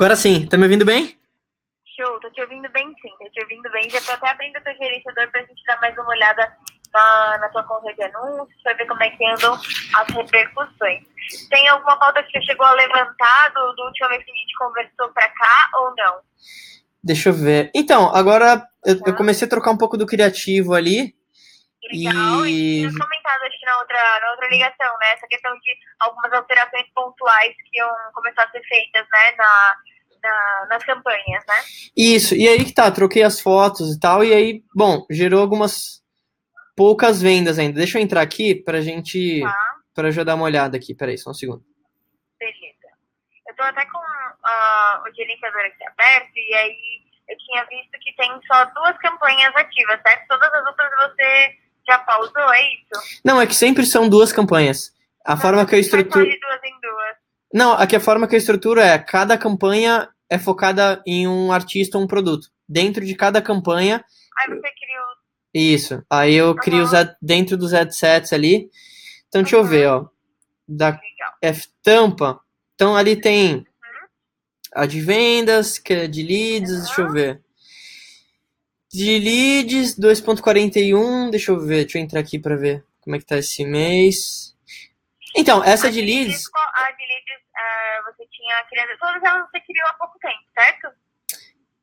Agora sim, tá me ouvindo bem? Show, tô te ouvindo bem sim, tô te ouvindo bem. Já tô até abrindo o teu gerenciador pra gente dar mais uma olhada na, na tua conta de anúncios, pra ver como é que andam as repercussões. Tem alguma pauta que você chegou a levantar do, do última vez que a gente conversou pra cá ou não? Deixa eu ver. Então, agora eu, eu comecei a trocar um pouco do criativo ali. Legal, e, e comentado acho que na outra, na outra ligação, né? Essa questão de algumas alterações pontuais que iam começar a ser feitas, né, na, na, nas campanhas, né? Isso, e aí que tá, troquei as fotos e tal, e aí, bom, gerou algumas poucas vendas ainda. Deixa eu entrar aqui pra gente. Tá. Pra eu dar uma olhada aqui. Peraí, só um segundo. Beleza. Eu tô até com uh, o gerenciador aqui aberto, e aí eu tinha visto que tem só duas campanhas ativas, certo? Todas as outras você já pausou, é isso? Não, é que sempre são duas campanhas. A Não, forma que eu estruturo. Duas em duas. Não, aqui a forma que eu estruturo é cada campanha é focada em um artista ou um produto. Dentro de cada campanha. Aí você cria os. Isso. Aí eu uhum. crio os dentro dos headsets ali. Então, deixa eu ver, ó. Da F Tampa. Então, ali tem uhum. a de vendas, que é de leads, uhum. deixa eu ver. De leads, 2.41, deixa eu ver, deixa eu entrar aqui para ver como é que tá esse mês. Então, essa a de leads... A de leads, uh, você tinha criado, todas elas você criou há pouco tempo, certo?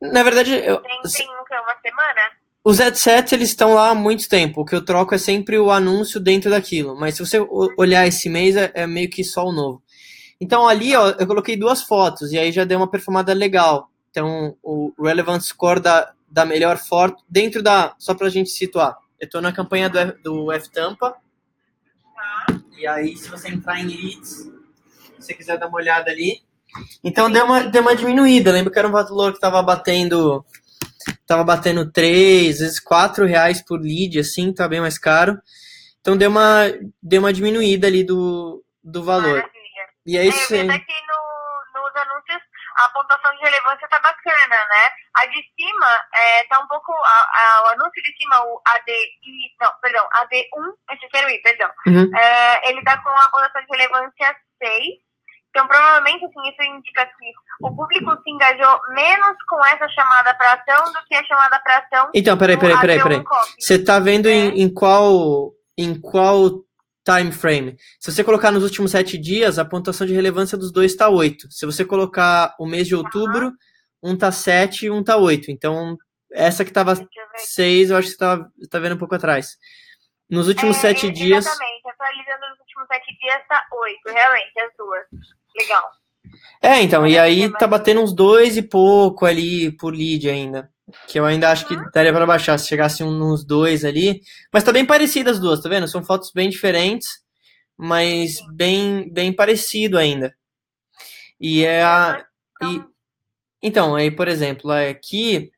Na verdade, eu... Tem, tem um, uma semana? Os headsets, eles estão lá há muito tempo. O que eu troco é sempre o anúncio dentro daquilo. Mas se você olhar esse mês, é, é meio que só o novo. Então, ali, ó, eu coloquei duas fotos e aí já deu uma perfumada legal. Então, o Relevant Score da, da melhor foto dentro da. Só para a gente situar. Eu estou na campanha do, F, do F Tampa. E aí, se você entrar em leads, se você quiser dar uma olhada ali. Então deu uma, deu uma diminuída. Lembra que era um valor que estava batendo. Tava batendo 3, vezes 4 reais por lead, assim, tá bem mais caro. Então deu uma, deu uma diminuída ali do, do valor. Maravilha. E aí, é, sim. aqui no, a pontuação de relevância está bacana, né? A de cima está é, um pouco. A, a, o anúncio de cima, o ADI. Não, perdão, AD1, esse quero ir, perdão. Uhum. É, ele está com a pontuação de relevância 6. Então, provavelmente, assim, isso indica que o público se engajou menos com essa chamada para ação do que a chamada para ação. Então, peraí, peraí, peraí, peraí. Você está vendo é. em, em qual em qual time frame. Se você colocar nos últimos sete dias, a pontuação de relevância dos dois está 8. Se você colocar o mês de outubro, um está 7 e um está 8. Então, essa que estava 6, eu acho que você está tá vendo um pouco atrás. Nos últimos é, sete dias. Exatamente, atualizando nos últimos sete dias está 8, realmente, as duas. Legal. É, então, e aí tá batendo uns dois e pouco ali por lead ainda. Que eu ainda acho que daria para baixar se chegasse um nos dois ali. Mas tá bem parecida as duas, tá vendo? São fotos bem diferentes, mas bem, bem parecido ainda. E é a. E, então, aí, por exemplo, aqui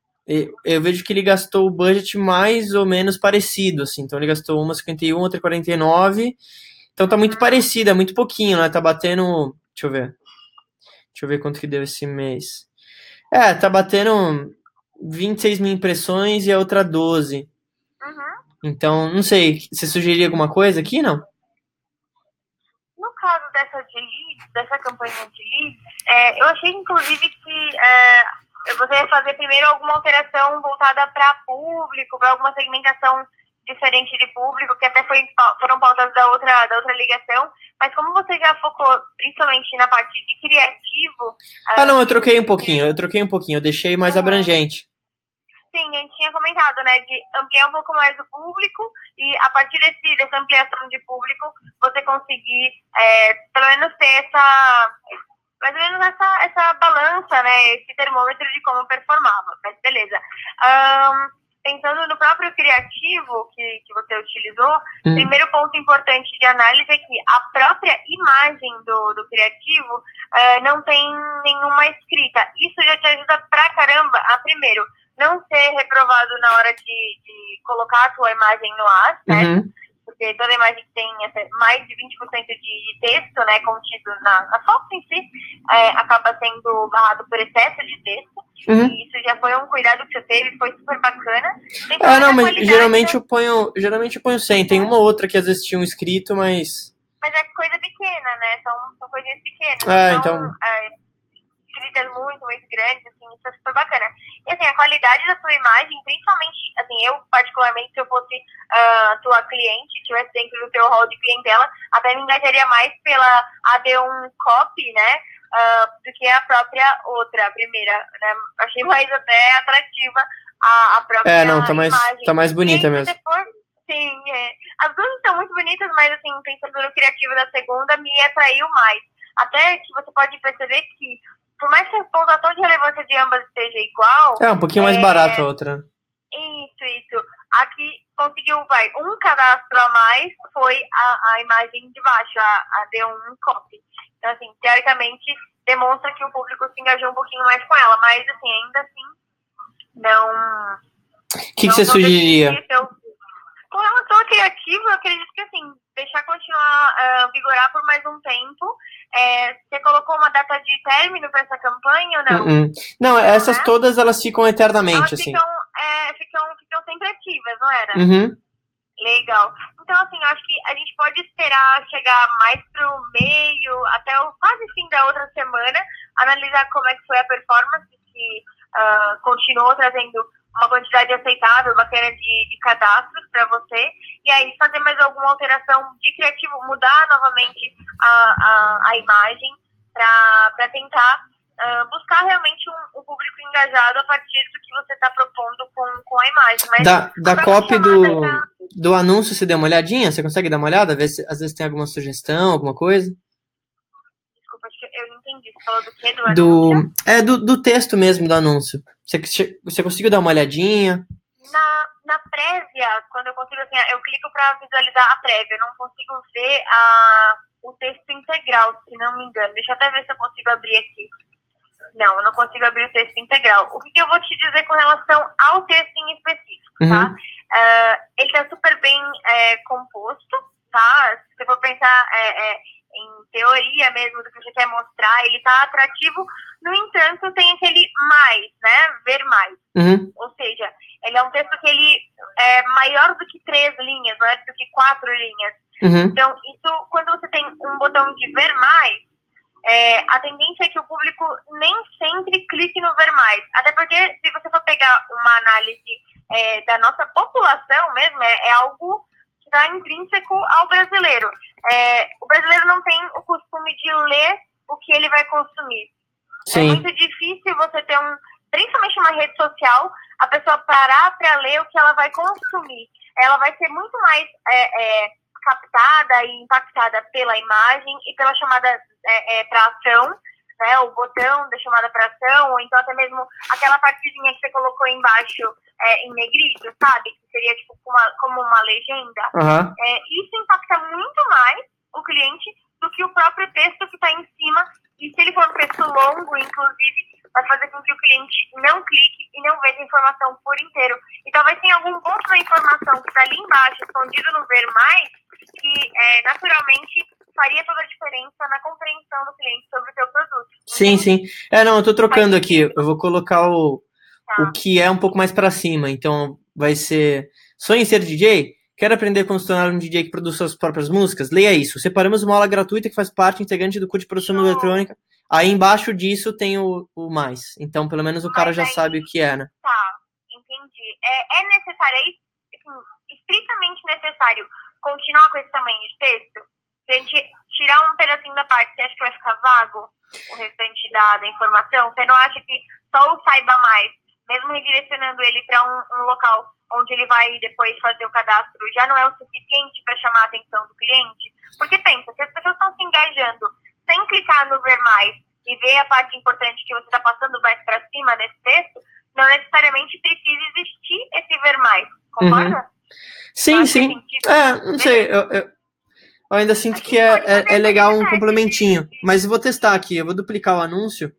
eu vejo que ele gastou o budget mais ou menos parecido, assim. Então ele gastou uma 51, outra 49. Então tá muito parecido, é muito pouquinho, né? Tá batendo. Deixa eu ver. Deixa eu ver quanto que deu esse mês. É, tá batendo 26 mil impressões e a outra 12. Uhum. Então, não sei, você sugeriria alguma coisa aqui, não? No caso dessa de leads, dessa campanha de leads, é, eu achei inclusive que é, você ia fazer primeiro alguma alteração voltada para público, para alguma segmentação diferente de público, que até foi, foram pautas da outra, da outra ligação, mas como você já focou principalmente na parte de criativo. Ah, não, eu troquei um pouquinho, eu troquei um pouquinho, eu deixei mais abrangente. Sim, a gente tinha comentado, né, de ampliar um pouco mais o público e a partir desse, dessa ampliação de público, você conseguir, é, pelo menos ter essa, mais ou menos essa, essa balança, né, esse termômetro de como performava, mas beleza. Um, pensando no próprio criativo que, que você utilizou, hum. primeiro ponto importante de análise é que a própria imagem do, do criativo uh, não tem nenhuma escrita. Isso já te ajuda pra caramba a, primeiro, não ser reprovado na hora de, de colocar a tua imagem no ar, né? Uhum. Porque toda imagem que tem mais de 20% de, de texto, né, contido na, na foto em si, é, acaba sendo barrado por excesso de texto. Uhum. E isso já foi um cuidado que você teve, foi super bacana. É, não, mas geralmente eu ponho, geralmente eu ponho 100. Tem uma outra que às vezes tinha um escrito, mas... Mas é coisa pequena, né? São, são coisinhas pequenas. É, então... então... É, escritas muito, muito é super bacana. E assim, a qualidade da sua imagem, principalmente, assim, eu particularmente, se eu fosse uh, tua cliente, estivesse dentro do teu hall de clientela, até me engajaria mais pela AD1 Copy, né? Uh, do que a própria outra, a primeira, né? Achei mais até atrativa a, a própria É, não, tá mais, imagem. tá mais bonita E, mesmo. For, sim, é. As duas estão muito bonitas, mas assim, pensando no criativo da segunda, me atraiu mais. Até que você pode perceber que, por mais que a pontuação de relevância de ambas esteja igual, É, um pouquinho mais É. barato a outra. isso, isso. Aqui conseguiu, vai, um cadastro a mais foi a, a imagem de baixo, a, a D1 copy. Então, assim, teoricamente, demonstra que o público se engajou um pouquinho mais com ela, mas, assim, ainda assim, não... O que, que você sugeriria? eu- Com relação ao criativo, eu acredito que, assim, deixar continuar ah, vigorar por mais um tempo. É, você colocou uma data de término para essa campanha ou não? Hum, Não, essas né? todas elas ficam eternamente, Elas assim. ficam, é, ficam, ficam sempre ativas, não era? Uhum. Legal. Então, assim, eu acho que a gente pode esperar chegar mais pro meio, até o quase fim da outra semana, analisar como é que foi a performance, se ah, continuou trazendo uma quantidade aceitável, bacana de, de cadastros para você, e aí fazer mais alguma alteração de criativo, mudar novamente a, a, a imagem para tentar ah, buscar realmente um, um público engajado a partir do que você está propondo com, com a imagem. Mas Da, da copy chamada do, já- do anúncio, você deu uma olhadinha? Você consegue dar uma olhada? Ver se às vezes tem alguma sugestão, alguma coisa? Desculpa, acho que eu não entendi. Você falou do quê? Do, Do, é, do, do texto mesmo do anúncio. Você, você conseguiu dar uma olhadinha? Na, na prévia, quando eu consigo, assim, eu clico para visualizar a prévia. Eu não consigo ver a, o texto integral, se não me engano. Deixa eu até ver se eu consigo abrir aqui. Não, eu não consigo abrir o texto integral. O que, que eu vou te dizer com relação ao texto em específico, tá? Uhum. Ah, ele tá super bem é, composto, tá? Se você for pensar é, é, em teoria mesmo do que você quer mostrar, ele tá atrativo. No entanto, tem aquele mais, né? Ver mais. Uhum. Ou seja, ele é um texto que ele é maior do que três linhas, maior do que quatro linhas. Uhum. Então, isso, quando você tem um botão de ver mais, é, a tendência é que o público nem sempre clique no ver mais. Até porque, se você for pegar uma análise é, da nossa população mesmo, é, é algo está intrínseco ao brasileiro. É, o brasileiro não tem o costume de ler o que ele vai consumir. É Sim. muito difícil você ter um, principalmente uma rede social, a pessoa parar para ler o que ela vai consumir. Ela vai ser muito mais é, é, captada e impactada pela imagem e pela chamada é, para ação, né? O botão da chamada para ação, ou então até mesmo aquela partezinha que você colocou embaixo é, em negrito, sabe? Que seria tipo uma, como uma legenda. Aham. É, isso impacta muito mais o cliente do que o próprio texto que está em cima. E se ele for um texto longo, inclusive, vai fazer com que o cliente não clique e não veja a informação por inteiro. E talvez tenha algum ponto da informação que está ali embaixo, escondido no ver mais, que é, naturalmente faria toda a diferença na compreensão do cliente sobre o seu produto. Sim, Entende? sim. É, não, eu tô trocando aqui. Eu vou colocar o, Tá. o que é um pouco mais pra cima. Então, vai ser. Sonha em ser DJ? Quer aprender como se tornar um DJ que produz suas próprias músicas? Leia isso. Separamos uma aula gratuita que faz parte integrante do curso de produção eletrônica. Aí embaixo disso tem o, o mais. Então, pelo menos o cara Mas já aí- sabe o que é, né? Tá, entendi. É, é necessário, é assim, estritamente necessário continuar com esse tamanho de texto? Se a gente tirar um pedacinho da parte, você acha que vai ficar vago o restante da, da informação? Você não acha que só o saiba mais, mesmo redirecionando ele para um, um local onde ele vai depois fazer o cadastro, já não é o suficiente para chamar a atenção do cliente? Porque pensa, se as pessoas estão se engajando sem clicar no ver mais e ver a parte importante que você está passando mais para cima nesse texto, não necessariamente precisa existir esse ver mais. Concorda? Sim, Faz sim. sentido? É, não sei. Eu, eu- eu ainda sinto que é, é, é legal um complementinho. Mas eu vou testar aqui. Eu vou duplicar o anúncio.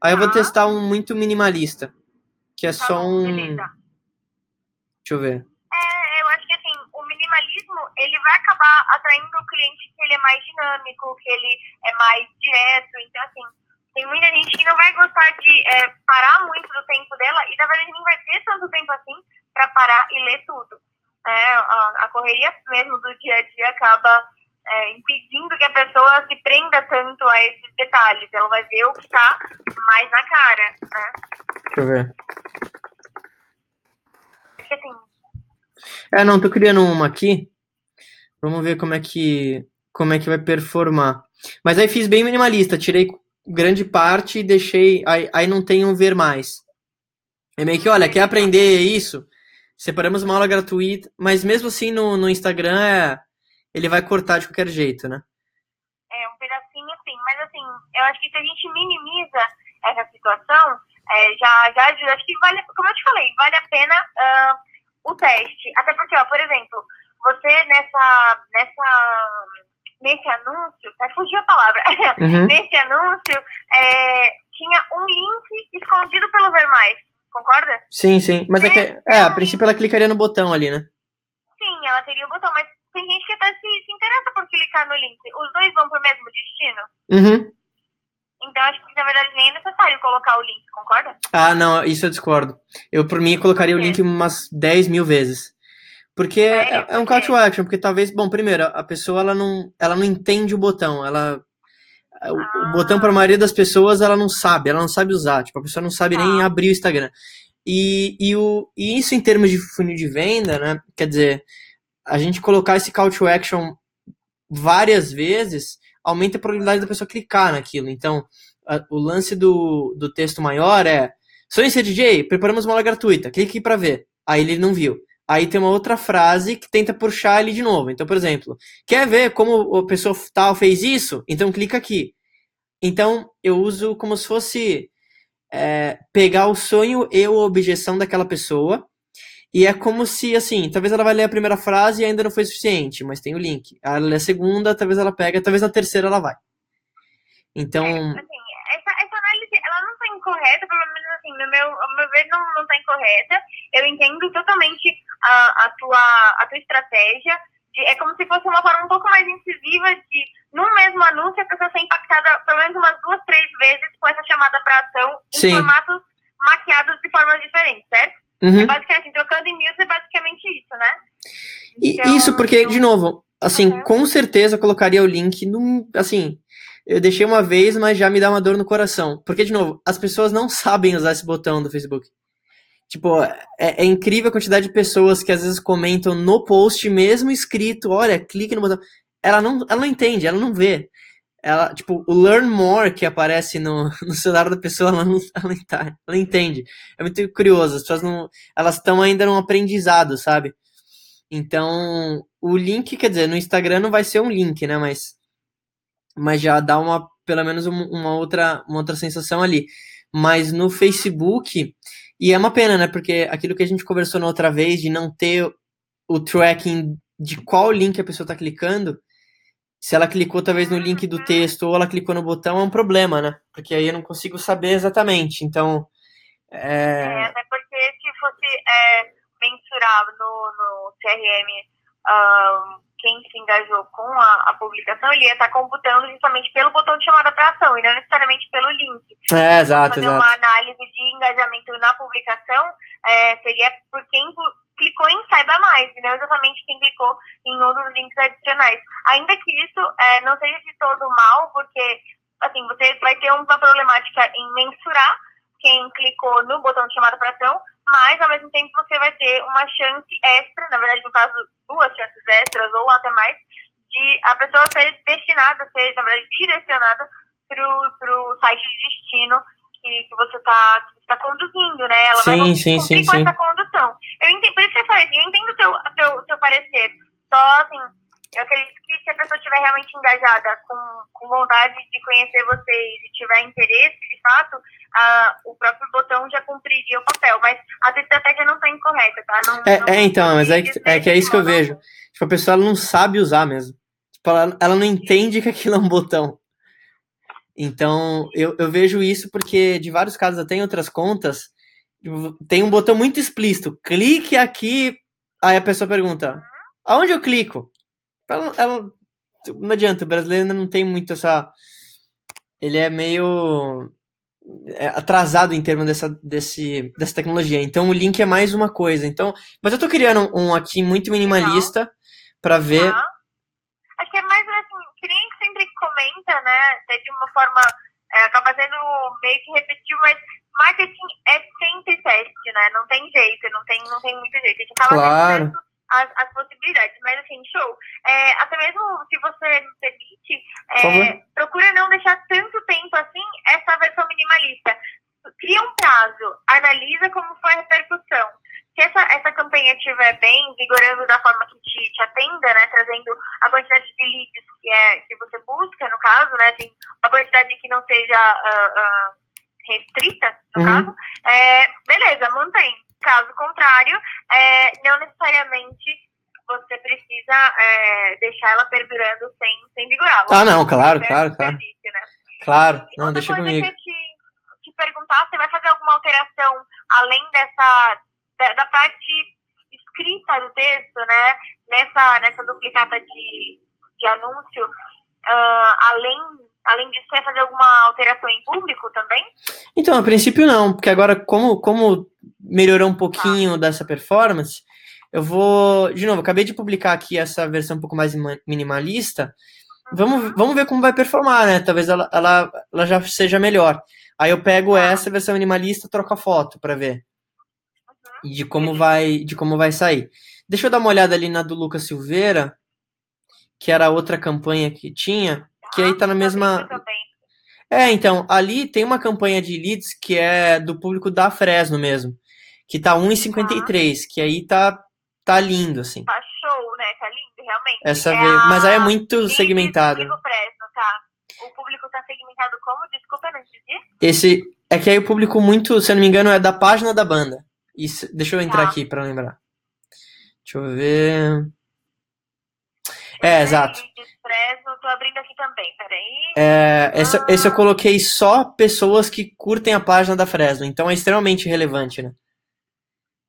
Aí eu vou testar um muito minimalista. Que é Tá só um. beleza. Deixa eu ver. É, eu acho que assim, o minimalismo, ele vai acabar atraindo o cliente que ele é mais dinâmico, que ele é mais direto. Então, assim, tem muita gente que não vai gostar de é, parar muito do tempo dela e, na verdade, nem vai ter tanto tempo assim para parar e ler tudo. É, a, a correria mesmo do dia a dia acaba é, impedindo que a pessoa se prenda tanto a esses detalhes. Ela vai ver o que está mais na cara, né? Deixa eu ver. É, não, tô criando uma aqui. Vamos ver como é que como é que vai performar. Mas aí fiz bem minimalista, tirei grande parte e deixei. Aí, aí não tem um ver mais. É meio que, olha, quer aprender isso? Separamos uma aula gratuita, mas mesmo assim no, no Instagram é, ele vai cortar de qualquer jeito, né? é um pedacinho assim, mas assim, eu acho que se a gente minimiza essa situação, é, já, já ajuda. Acho que vale, como eu te falei, vale a pena ah, o teste. Até porque, ó, por exemplo, você nessa, nessa, nesse anúncio, até fugiu a palavra, Uhum. nesse anúncio, é, tinha um link escondido pelo Ver Mais, concorda? Sim, sim. Mas é que, é, a princípio ela clicaria no botão ali, né? Sim, ela teria o botão, mas tem gente que até se, se interessa por clicar no link. Os dois vão pro mesmo destino? Uhum. Então acho que na verdade nem é necessário colocar o link, concorda? Ah, não, isso eu discordo. Eu, por mim, colocaria o link umas 10 mil vezes. Porque é, Sério? é um call to action, porque talvez, bom, primeiro, a pessoa ela não, ela não entende o botão, ela o, o botão para a maioria das pessoas ela não sabe, ela não sabe usar, tipo, a pessoa não sabe nem Ah. abrir o Instagram. E, e, o, e isso em termos de funil de venda, né? Quer dizer, a gente colocar esse call to action várias vezes aumenta a probabilidade da pessoa clicar naquilo. Então, a- o lance do, do texto maior é: Sonho ser DJ? Preparamos uma aula gratuita, clique aqui para ver. Aí ele não viu. Aí tem uma outra frase que tenta puxar ele de novo. Então, por exemplo, quer ver como a pessoa tal fez isso? Então clica aqui. Então eu uso como se fosse é, pegar o sonho e a objeção daquela pessoa. E é como se, assim, talvez ela vai ler a primeira frase e ainda não foi suficiente, mas tem o link. Ela lê a segunda, talvez ela pega, talvez na terceira ela vai. Então, Assim, essa, essa análise, ela não tá incorreta, pelo menos assim, no meu, ao meu ver, não, não tá incorreta. Eu entendo totalmente a, a, tua, a tua estratégia. De, é como se fosse uma forma um pouco mais incisiva de, no mesmo anúncio, a pessoa ser impactada pelo menos umas duas, três vezes com essa chamada para ação em Sim. formatos maquiados de formas diferentes, certo? Uhum. É basicamente, trocando em miúdos é basicamente isso, né? E Então, isso porque, de novo, assim, Uhum. com certeza eu colocaria o link num, assim, eu deixei uma vez, mas já me dá uma dor no coração. Porque, de novo, as pessoas não sabem usar esse botão do Facebook. Tipo, é, é incrível a quantidade de pessoas que às vezes comentam no post mesmo escrito, olha, clique no botão. Ela não, ela não entende, ela não vê. Ela, tipo, o learn more que aparece no, no celular da pessoa, ela não, ela, não tá- ela entende. É muito curioso, as pessoas não, elas estão ainda num aprendizado, sabe? Então, o link, quer dizer, no Instagram não vai ser um link, né? Mas, mas já dá uma, pelo menos um- uma outra, uma outra sensação ali. Mas no Facebook, e é uma pena, né? Porque aquilo que a gente conversou na outra vez, de não ter o tracking de qual link a pessoa está clicando, se ela clicou talvez no link do texto ou ela clicou no botão, é um problema, né? Porque aí eu não consigo saber exatamente. Então, É, é, até porque se fosse é, mensurar no, no CRM ahn, quem se engajou com a, a publicação, ele ia estar computando justamente pelo botão de chamada para ação e não necessariamente pelo link. é exato, Fazer exato. uma análise de engajamento na publicação é, seria por quem clicou em Saiba Mais, e não exatamente quem clicou em outros links adicionais. Ainda que isso é, não seja de todo mal, porque assim, você vai ter uma problemática em mensurar quem clicou no botão de chamada para ação, mas ao mesmo tempo você vai ter uma chance extra, na verdade, no caso, duas chances extras ou até mais, de a pessoa ser destinada, ser, na verdade, direcionada para o site de destino que, que você está tá conduzindo, né? Ela vai Sim, conseguir sim, sim, com sim. essa condução. Eu entendo, por isso que eu falei assim, eu entendo o teu, teu, teu parecer. Só, assim, eu acredito que se a pessoa estiver realmente engajada, com, com vontade de conhecer vocês e tiver interesse, de fato, ah, o próprio botão já cumpriria o papel. Mas a estratégia não está incorreta, tá? Não, É, não é, então, mas é que, é que é isso que eu vejo. Tipo, a pessoa não sabe usar mesmo. Tipo, ela, ela não entende que aquilo é um botão. Então, eu, eu vejo isso porque, de vários casos, até em outras contas, tem um botão muito explícito. Clique aqui. Aí a pessoa pergunta: aonde eu clico? Ela, ela- não adianta, o brasileiro ainda não tem muito essa. Ele é meio é, atrasado em termos dessa, desse, dessa tecnologia. Então o link é mais uma coisa. Então, mas eu tô criando um aqui muito minimalista para ver. Tá? Acho que é mais assim, que nem sempre comenta, né? Até de uma forma, é, acaba sendo meio que repetitivo, mas marketing é sempre teste, né? Não tem jeito, não tem, não tem muito jeito. A gente acaba Claro. as, as possibilidades. Mas assim, show. É, até mesmo se você me permite, é, procura não deixar tanto tempo assim essa versão minimalista. Cria um prazo, analisa como foi a repercussão. Se essa, essa campanha estiver bem, vigorando da forma que te, te atenda, né, trazendo a quantidade de leads que, é, que você busca, no caso, né, assim, uma quantidade que não seja ah, ah, restrita, no Uhum. caso, é, beleza, mantém. Caso contrário, é, não necessariamente você precisa é, deixar ela perdurando sem, sem vigorar. Ah, não, claro, claro, claro. né? Claro. Não, deixa comigo. que eu te, te perguntar, você vai fazer alguma alteração além dessa da, da parte escrita do texto, né? Nessa, nessa duplicata de, de anúncio, ah, além, além disso, você vai fazer alguma alteração em público também? Então, a princípio não, porque agora, como, como melhorou um pouquinho dessa performance, eu vou. De novo, acabei de publicar aqui essa versão um pouco mais ima- minimalista. Vamos, vamos ver como vai performar, né? Talvez ela, ela, ela já seja melhor. Aí eu pego essa versão minimalista, troco a foto pra ver de como vai, de como vai sair. Deixa eu dar uma olhada ali na do Lucas Silveira, que era a outra campanha que tinha, que aí tá na mesma, é, então, ali tem uma campanha de leads que é do público da Fresno mesmo, que tá 1,53, que aí tá, tá lindo, assim. Tá show, né? Tá lindo, realmente. Essa É vez, mas aí é a muito segmentado. Fresno, tá? O público tá segmentado como? Desculpa, não entendi. Esse, é que aí o público muito, se eu não me engano, é da página da banda. Isso, deixa eu entrar Tá. aqui pra lembrar. Deixa eu ver. É, exato. Tô abrindo aqui também, peraí. É, esse, Ah. esse eu coloquei só pessoas que curtem a página da Fresno, então é extremamente relevante, né?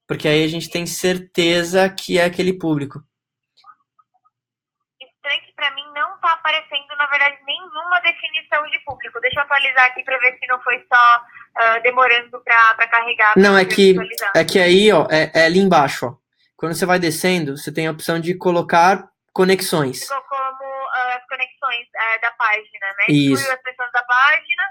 Porque aí a gente tem certeza que é aquele público. Estranho que pra mim não tá aparecendo, na verdade, nenhuma definição de público. Deixa eu atualizar aqui pra ver se não foi só ah, demorando pra carregar. Não, é que, é que aí, ó, é, é ali embaixo, ó. Quando você vai descendo, você tem a opção de colocar conexões. Ficou como ah, as conexões ah, da página, né? Isso. As pessoas da página,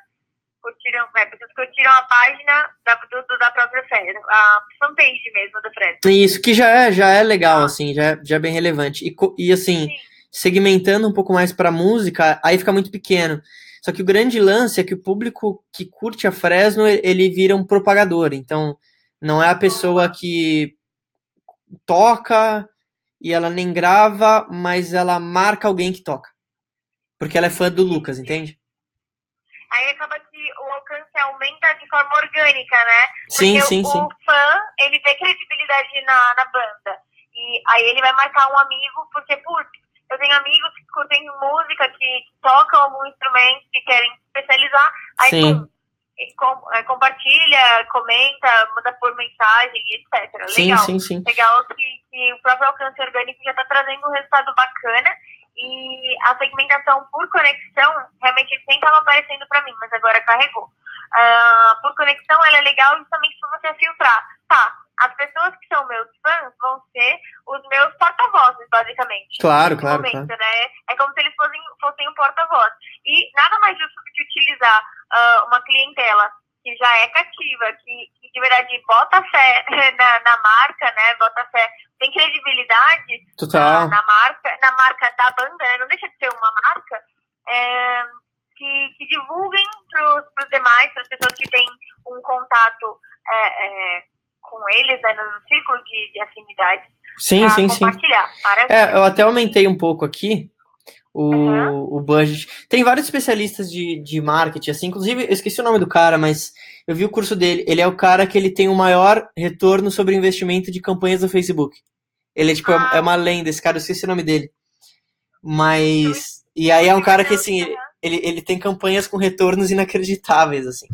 curtiram, é, pessoas que curtiram a página da, do, da própria Fresno, a fanpage mesmo do Fresno. Isso, que já é, já é legal, assim, já é, já é bem relevante. E, e assim, Sim. segmentando um pouco mais pra música, aí fica muito pequeno. Só que o grande lance é que o público que curte a Fresno, ele vira um propagador. Então, não é a pessoa que toca e ela nem grava, mas ela marca alguém que toca. Porque ela é fã do Lucas, entende? Aí acaba que o alcance aumenta de forma orgânica, né? Sim, Porque sim, o, sim. o fã, ele vê credibilidade na, na banda. E aí ele vai marcar um amigo, porque, putz, eu tenho amigos que curtem música, que, que tocam algum instrumento, que querem especializar. Aí, Sim. e com- é, compartilha, comenta, manda por mensagem, etc. Sim, Legal. sim, sim. Legal que, que o próprio alcance orgânico já está trazendo um resultado bacana e a segmentação por conexão realmente sempre estava aparecendo para mim, mas agora carregou. Ah, por conexão, ela é legal justamente para você filtrar. Tá, as pessoas que são meus fãs vão ser os meus porta-vozes, basicamente. Claro, claro, momento, claro. né? É como se eles fossem, fossem um porta-voz. E nada mais justo do que utilizar ah, uma clientela que já é cativa, que, que de verdade bota fé na, na marca, né? Bota fé, tem credibilidade na, na marca, na marca da banda, né? Não deixa de ser uma marca. é, que, que divulguem para os demais, para as pessoas que têm um contato é, é, com eles, né, no círculo de, de afinidade, Sim, sim, sim. compartilhar. Maravilha. É, eu até aumentei um pouco aqui o, Uhum. o budget. Tem vários especialistas de, de marketing, assim, inclusive, eu esqueci o nome do cara, mas eu vi o curso dele. Ele é o cara que ele tem o maior retorno sobre investimento de campanhas no Facebook. Ele é tipo, é- Ah. é uma lenda, esse cara, eu esqueci o nome dele. Mas. E aí é um cara que, assim, ele, ele, ele tem campanhas com retornos inacreditáveis, assim.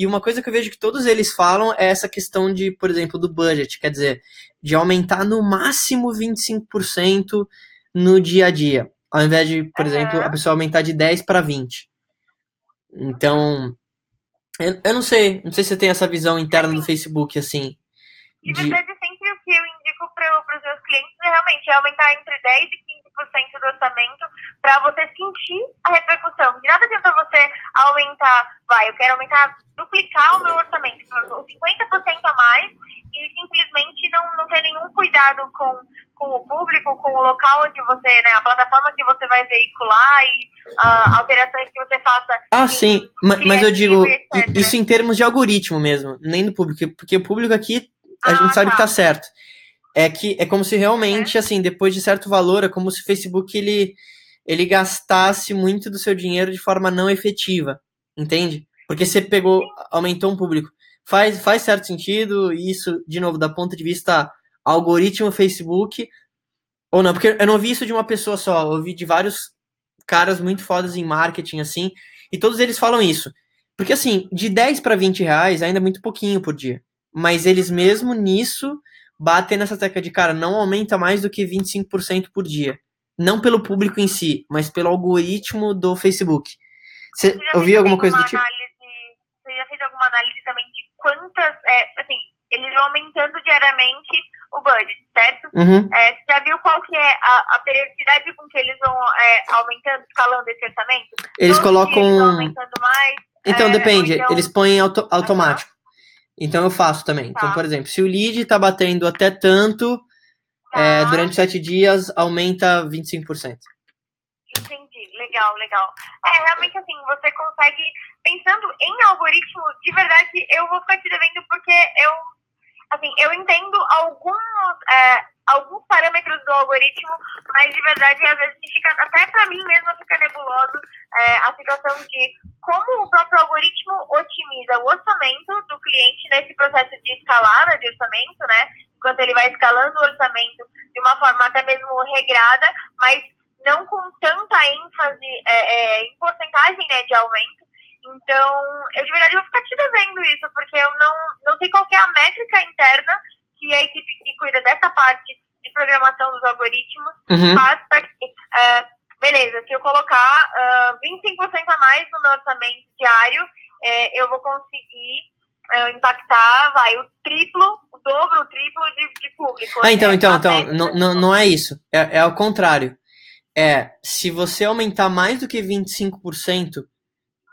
E uma coisa que eu vejo que todos eles falam é essa questão de, por exemplo, do budget, quer dizer, de aumentar no máximo 25% no dia a dia, ao invés de, por Aham. exemplo, a pessoa aumentar de 10 para 20. Então, eu, eu não sei, não sei se você tem essa visão interna do Facebook, assim, De de... verdade, sempre o que eu indico para os meus clientes é realmente aumentar entre 10% e do orçamento para você sentir a repercussão. De nada adianta você aumentar, vai, eu quero aumentar, duplicar o meu orçamento, 50% a mais, e simplesmente não, não ter nenhum cuidado com, com o público, com o local onde você, né, a plataforma que você vai veicular e uh, alterações que você faça. Ah, sim, mas, mas eu digo, isso em termos de algoritmo mesmo, nem do público, porque o público aqui, a ah, gente sabe tá. que tá certo. É que é como se realmente, é. assim, depois de certo valor, é como se o Facebook ele, ele gastasse muito do seu dinheiro de forma não efetiva, entende? Porque você pegou, aumentou um público. Faz, faz certo sentido, isso, de novo, da ponto de vista algoritmo Facebook, ou não, porque eu não vi isso de uma pessoa só, eu vi de vários caras muito fodas em marketing, assim, e todos eles falam isso. Porque, assim, de 10 para 20 reais ainda é muito pouquinho por dia. Mas eles mesmo nisso batem nessa tecla de, cara, não aumenta mais do que 25% por dia. Não pelo público em si, mas pelo algoritmo do Facebook. Você ouviu alguma coisa do tipo? Análise, você já fez alguma análise também de quantas, é, assim, eles vão aumentando diariamente o budget, certo? Uhum. É, você já viu qual que é a, a periodicidade com que eles vão é, aumentando, escalando esse orçamento? Eles Todos colocam... Eles mais? Então, é, depende. Então... Eles põem auto automático. Então, eu faço também. Então, tá. Então, por exemplo, se o lead está batendo até tanto, é, tá. durante sete dias, aumenta 25%. Entendi. Legal, legal. É, realmente, assim, você consegue... Pensando em algoritmo, de verdade, eu vou ficar te devendo porque eu assim, eu entendo alguns, é, alguns parâmetros do algoritmo, mas de verdade, às vezes fica, até para mim mesmo fica nebuloso é, a situação de como o próprio algoritmo otimiza o orçamento do cliente nesse processo de escalada de orçamento, né? Enquanto ele vai escalando o orçamento de uma forma até mesmo regrada, mas não com tanta ênfase é, é, em porcentagem né, de aumento. Então, eu de verdade vou ficar te devendo isso, porque eu não, não sei qual é a métrica interna que a equipe que cuida dessa parte de programação dos algoritmos uhum. faz para que, uh, beleza, se eu colocar uh, é, 25% a mais no meu orçamento diário, uh, eu vou conseguir uh, impactar, vai, o triplo, o dobro, o triplo de, de público. Ah, então, né? então, então, não, não, não é isso, é, é ao contrário. É, se você aumentar mais do que 25%,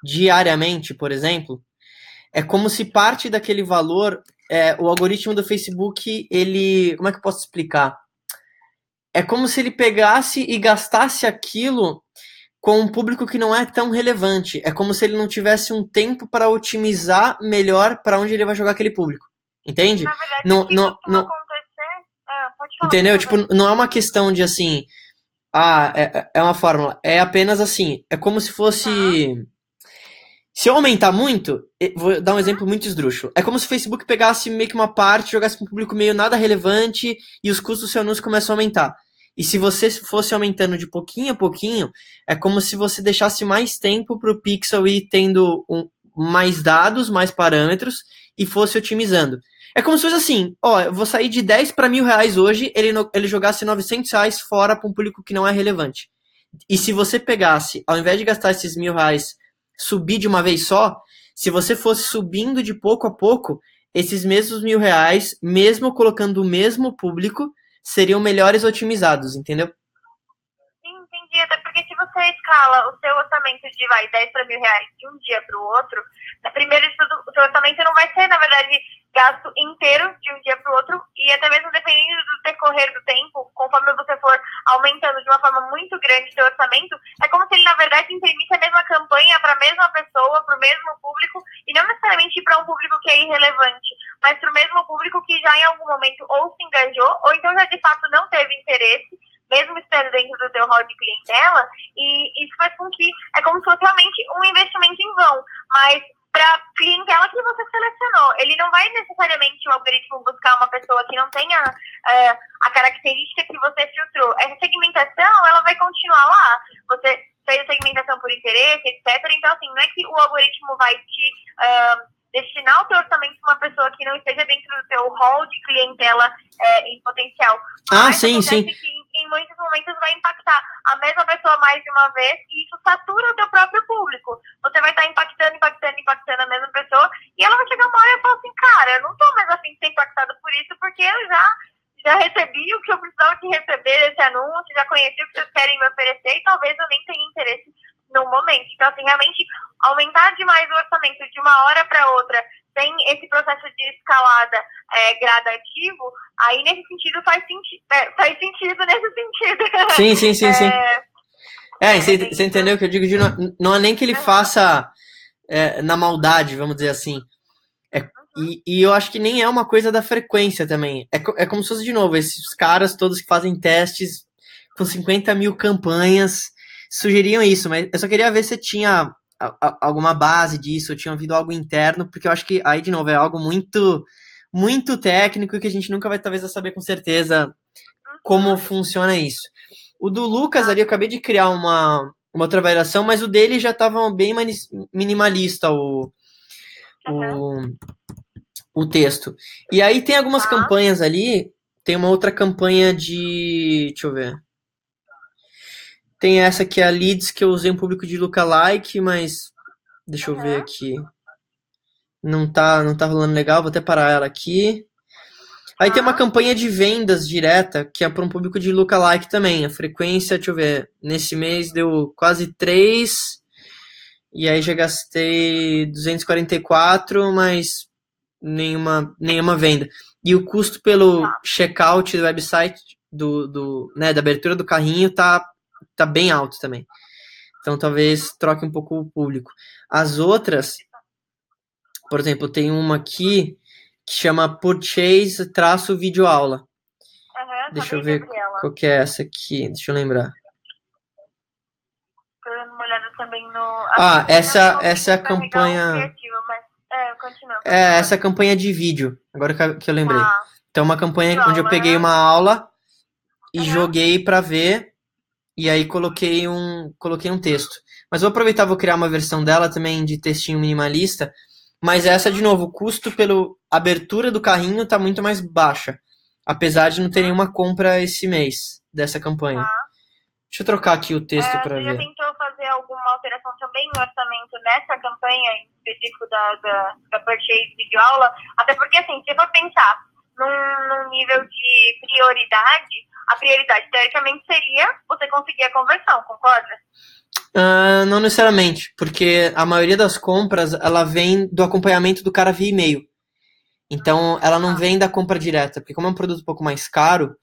diariamente, por exemplo, é como se parte daquele valor, é, o algoritmo do Facebook, ele, como é que eu posso explicar? É como se ele pegasse e gastasse aquilo com um público que não é tão relevante. É como se ele não tivesse um tempo para otimizar melhor para onde ele vai jogar aquele público. Entende? Na verdade, não, não, não, ah, Entendeu? Tipo, não é uma questão de assim. Ah, é, é uma fórmula. É apenas assim. É como se fosse. Uhum se eu aumentar muito, vou dar um exemplo muito esdrúxulo. É como se o Facebook pegasse meio que uma parte, jogasse para um público meio nada relevante e os custos do seu anúncio começam a aumentar. E se você fosse aumentando de pouquinho a pouquinho, é como se você deixasse mais tempo para o pixel ir tendo um, mais dados, mais parâmetros e fosse otimizando. É como se fosse assim, ó, eu vou sair de 10 para mil reais hoje, ele, ele jogasse 900 reais fora para um público que não é relevante. E se você pegasse, ao invés de gastar esses mil reais subir de uma vez só, se você fosse subindo de pouco a pouco, esses mesmos mil reais, mesmo colocando o mesmo público, seriam melhores otimizados, entendeu? Sim, entendi. Até porque se você escala o seu orçamento de vai, 10 para mil reais de um dia para o outro, tudo, o seu orçamento não vai ser, na verdade, gasto inteiro de um dia para o outro e até mesmo dependendo do decorrer do tempo, conforme você for aumentando de uma forma muito grande seu orçamento, é como se ele na verdade imprimisse a mesma campanha para a mesma pessoa, para o mesmo público e não necessariamente para um público que é irrelevante, mas para o mesmo público que já em algum momento ou se engajou ou então já de fato não teve interesse mesmo estando dentro do teu hall de clientela, e isso faz com que é como se fosse realmente um investimento em vão. Mas para clientela que você selecionou. Ele não vai necessariamente o algoritmo buscar uma pessoa que não tenha é, a característica que você filtrou. Essa segmentação, ela vai continuar lá. Você fez a segmentação por interesse, etc. Então, assim, não é que o algoritmo vai te uh, destinar o teu orçamento para uma pessoa que não esteja dentro do teu hall de clientela é, em potencial. Ah, Mas sim, sim. Que em muitos momentos vai impactar a mesma pessoa mais de uma vez e isso satura o teu próprio público. Você vai estar impactando, impactando, impactando a mesma pessoa e ela vai chegar uma hora e falar assim, cara, eu não tô mais afim de ser impactado por isso porque eu já já recebi o que eu precisava de receber desse anúncio, já conheci o que vocês querem me oferecer e talvez eu nem tenha interesse no momento. Então, assim, realmente aumentar demais o orçamento de uma hora para outra, sem esse processo de escalada é, gradativo, aí nesse sentido faz, senti é, faz sentido nesse sentido. Sim, sim, sim, sim. É, você, é, entendeu o que eu digo? De não, não é nem que ele faça é, na maldade, vamos dizer assim. É, e, e, eu acho que nem é uma coisa da frequência também. É, é como se fosse, de novo, esses caras todos que fazem testes com 50 mil campanhas sugeriam isso, mas eu só queria ver se tinha alguma base disso, ou tinha ouvido algo interno, porque eu acho que aí, de novo, é algo muito, muito técnico que a gente nunca vai talvez saber com certeza como funciona isso. O do Lucas ali, eu acabei de criar uma, uma outra variação, mas o dele já estava bem minimalista, o, o, o texto. E aí tem algumas campanhas ali, tem uma outra campanha de. Deixa eu ver. Tem essa que é a Leads, que eu usei um público de lookalike, mas. Deixa eu ver aqui. Não tá, não tá rolando legal, vou até parar ela aqui. Aí tem uma campanha de vendas direta, que é para um público de lookalike também. A frequência, deixa eu ver, nesse mês deu quase 3. E aí já gastei 244, mas nenhuma, nenhuma venda. E o custo pelo tá. checkout do website, do, do, né, da abertura do carrinho, tá tá bem alto também. Então talvez troque um pouco o público. As outras, por exemplo, tem uma aqui que chama Purchase traço videoaula. Uhum, Deixa eu ver qual que é essa aqui. Deixa eu lembrar. Tô dando uma olhada também no. Ah, essa, essa é a campanha. É, é, essa campanha de vídeo, agora que eu lembrei. Ah, então, uma campanha onde eu peguei uma aula e joguei para ver e aí coloquei um, coloquei um texto. Mas vou aproveitar, vou criar uma versão dela também de textinho minimalista. Mas essa, de novo, o custo pela abertura do carrinho está muito mais baixa. Apesar de não ter nenhuma compra esse mês dessa campanha. Ah. Deixa eu trocar aqui o texto é, para ver. Você já tentou fazer alguma alteração também no orçamento nessa campanha em específico da, da, da Purchase de aula? Até porque, assim, se for pensar num, num nível de prioridade, a prioridade, teoricamente, seria você conseguir a conversão, concorda? Uh, não necessariamente, porque a maioria das compras ela vem do acompanhamento do cara via e-mail. Então, ela não ah. vem da compra direta, porque como é um produto um pouco mais caro,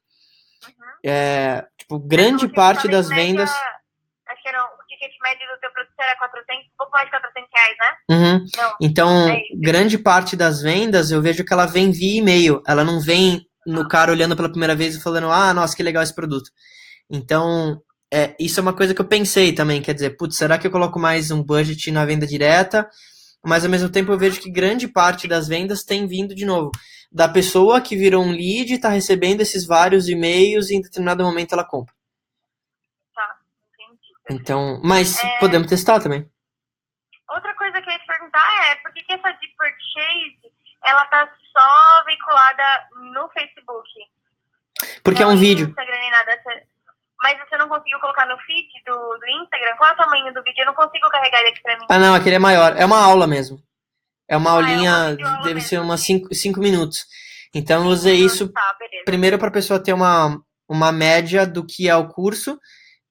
uhum. é, tipo, grande parte das vendas... Acho que era o ticket médio do teu produto era 400, um pouco mais de 400 reais, né? Uhum. então, é grande parte das vendas eu vejo que ela vem via e-mail, ela não vem no cara olhando pela primeira vez e falando, ah, nossa, que legal esse produto. Então, é, isso é uma coisa que eu pensei também, quer dizer, putz, será que eu coloco mais um budget na venda direta? Mas ao mesmo tempo eu vejo que grande parte das vendas tem vindo de novo da pessoa que virou um lead e está recebendo esses vários e-mails e em determinado momento ela compra. Tá, entendi. Então, mas é... podemos testar também. Outra coisa que eu ia te perguntar é por que, que essa de purchase ela tá só vinculada no Facebook. Porque não é um vídeo. Instagram nem nada. Mas você não conseguiu colocar no feed do, do Instagram? Qual é o tamanho do vídeo? Eu não consigo carregar ele aqui pra mim. Ah, não, aquele é maior. É uma aula mesmo. É uma ah, aulinha, é uma deve mesmo. ser umas 5 minutos. Então eu usei isso tá, primeiro para a pessoa ter uma, uma média do que é o curso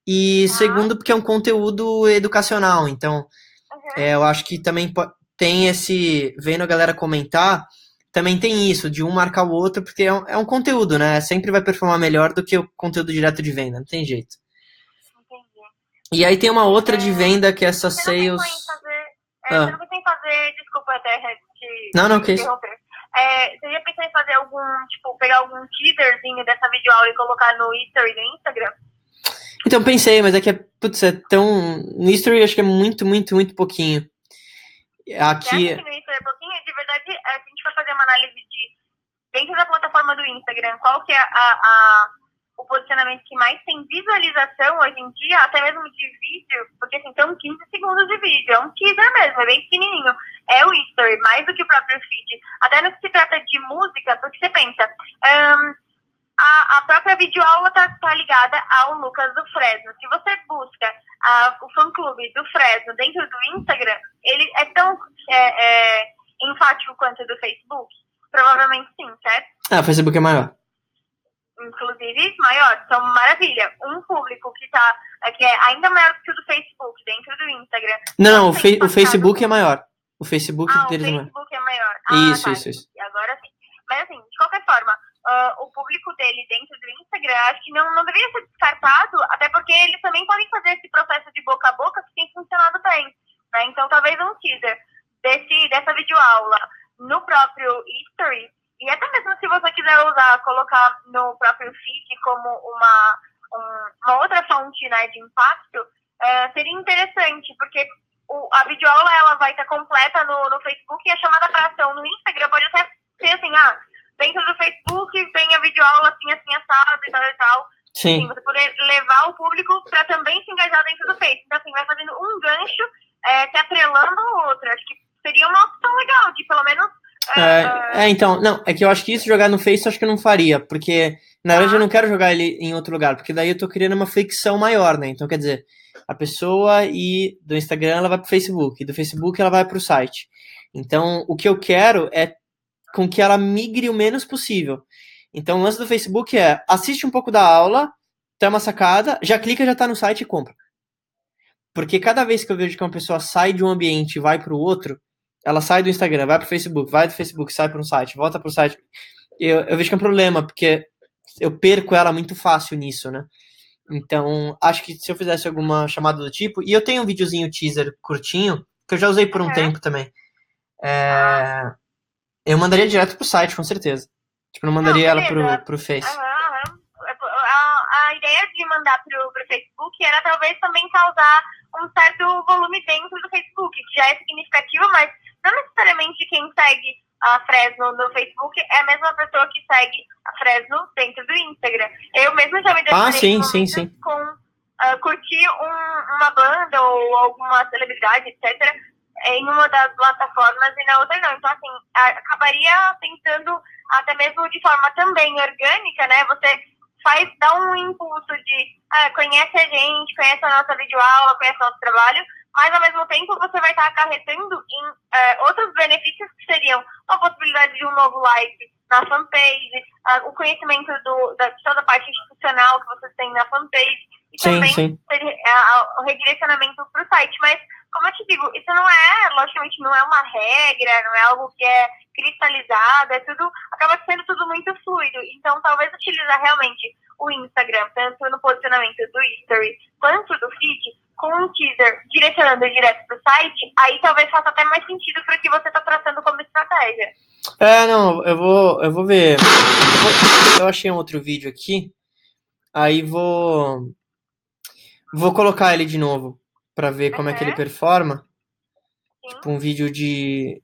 e ah. segundo porque é um conteúdo educacional. Então uhum. é, eu acho que também tem esse. Vendo a galera comentar, também tem isso, de um marcar o outro, porque é um, é um conteúdo, né? Sempre vai performar melhor do que o conteúdo direto de venda, não tem jeito. Entendi. E aí tem uma outra é, de venda que é essa você sales. Não fazer, é, ah. Você não pensou em fazer. Desculpa até te. Não, não, que isso. É, você já pensou em fazer algum, tipo, pegar algum teaserzinho dessa videoaula e colocar no History do Instagram? Então, pensei, mas é que é, putz, é tão. No History acho que é muito, muito, muito pouquinho. Aqui. É pouquinho, de verdade, a gente vai fazer uma análise de dentro da plataforma do Instagram, qual que é a, a, o posicionamento que mais tem visualização hoje em dia, até mesmo de vídeo, porque assim, são 15 segundos de vídeo, é um teaser mesmo, é bem pequenininho. É o history, mais do que o próprio feed. Até no que se trata de música, porque você pensa, um, a, a própria videoaula está tá ligada ao Lucas do Fresno. Se você busca a, o fã-clube do Fresno dentro do Instagram, ele é tão é, é, enfático quanto do Facebook? Provavelmente sim, certo? Ah, o Facebook é maior. inclusive maiores. Então, maravilha. Um público que tá que é ainda maior que o do Facebook, dentro do Instagram. Não, não, o, fe o Facebook é maior. O Facebook ah, deles o Facebook é maior. Ah, isso, tá, isso, isso. Agora sim. Mas assim, de qualquer forma, uh, o público dele dentro do Instagram, acho que não, não deveria ser descartado, até porque eles também podem fazer esse processo de boca a boca que tem funcionado bem. Né? Então, talvez um teaser desse, dessa videoaula no próprio History, e até mesmo se você quiser usar, colocar no próprio feed como uma, um, uma outra fonte né, de impacto, uh, seria interessante, porque o, a videoaula ela vai estar completa no, no Facebook e a chamada para ação no Instagram pode até ser assim, ah, dentro do Facebook tem a videoaula assim, assim, assado e tal e tal. Sim. Assim, você poder levar o público para também se engajar dentro do Facebook. Então, assim, vai fazendo um gancho é, se atrelando ao outro. Acho que seria uma opção legal de pelo menos. É, é, é, então, não, é que eu acho que isso jogar no Face eu acho que eu não faria, porque na verdade ah. eu não quero jogar ele em outro lugar, porque daí eu tô criando uma fricção maior, né? Então, quer dizer, a pessoa e do Instagram ela vai pro Facebook, e do Facebook ela vai pro site. Então, o que eu quero é com que ela migre o menos possível. Então, o lance do Facebook é assiste um pouco da aula, tem uma sacada, já clica, já tá no site e compra. Porque cada vez que eu vejo que uma pessoa sai de um ambiente e vai para o outro, ela sai do Instagram, vai para o Facebook, vai do Facebook, sai para um site, volta para o site. Eu, eu vejo que é um problema, porque eu perco ela muito fácil nisso, né? Então, acho que se eu fizesse alguma chamada do tipo, e eu tenho um videozinho teaser curtinho, que eu já usei por um uhum. tempo também. É, eu mandaria direto pro site, com certeza. Tipo, não mandaria não, ela pro, pro Face. Uhum. A, a, ideia de mandar pro, pro Facebook era talvez também causar um certo volume dentro do Facebook, que já é significativo, mas não necessariamente quem segue a Fresno no Facebook é a mesma pessoa que segue a Fresno dentro do Instagram. Eu mesmo já me deparei ah, sim, sim, sim. com uh, curtir um, uma banda ou alguma celebridade, etc., em uma das plataformas e na outra não. Então, assim, acabaria tentando, até mesmo de forma também orgânica, né? Você faz, dá um impulso de ah, conhece a gente, conhece a nossa videoaula, conhece o nosso trabalho, mas ao mesmo tempo você vai estar acarretando em uh, outros benefícios que seriam a possibilidade de um novo like na fanpage, uh, o conhecimento do, da toda a parte institucional que vocês têm na fanpage, e sim, também sim. uh, o redirecionamento para o site. Mas como eu te digo, isso não é, logicamente, não é uma regra, não é algo que é cristalizado, é tudo, acaba sendo tudo muito fluido. Então, talvez utilizar realmente o Instagram, tanto no posicionamento do History quanto do feed, com um teaser direcionando direto para o site, aí talvez faça até mais sentido para o que você está traçando como estratégia. É, não, eu vou, eu vou ver. Eu achei um outro vídeo aqui, aí vou, vou colocar ele de novo para ver como é que ele performa. Sim. Tipo um vídeo de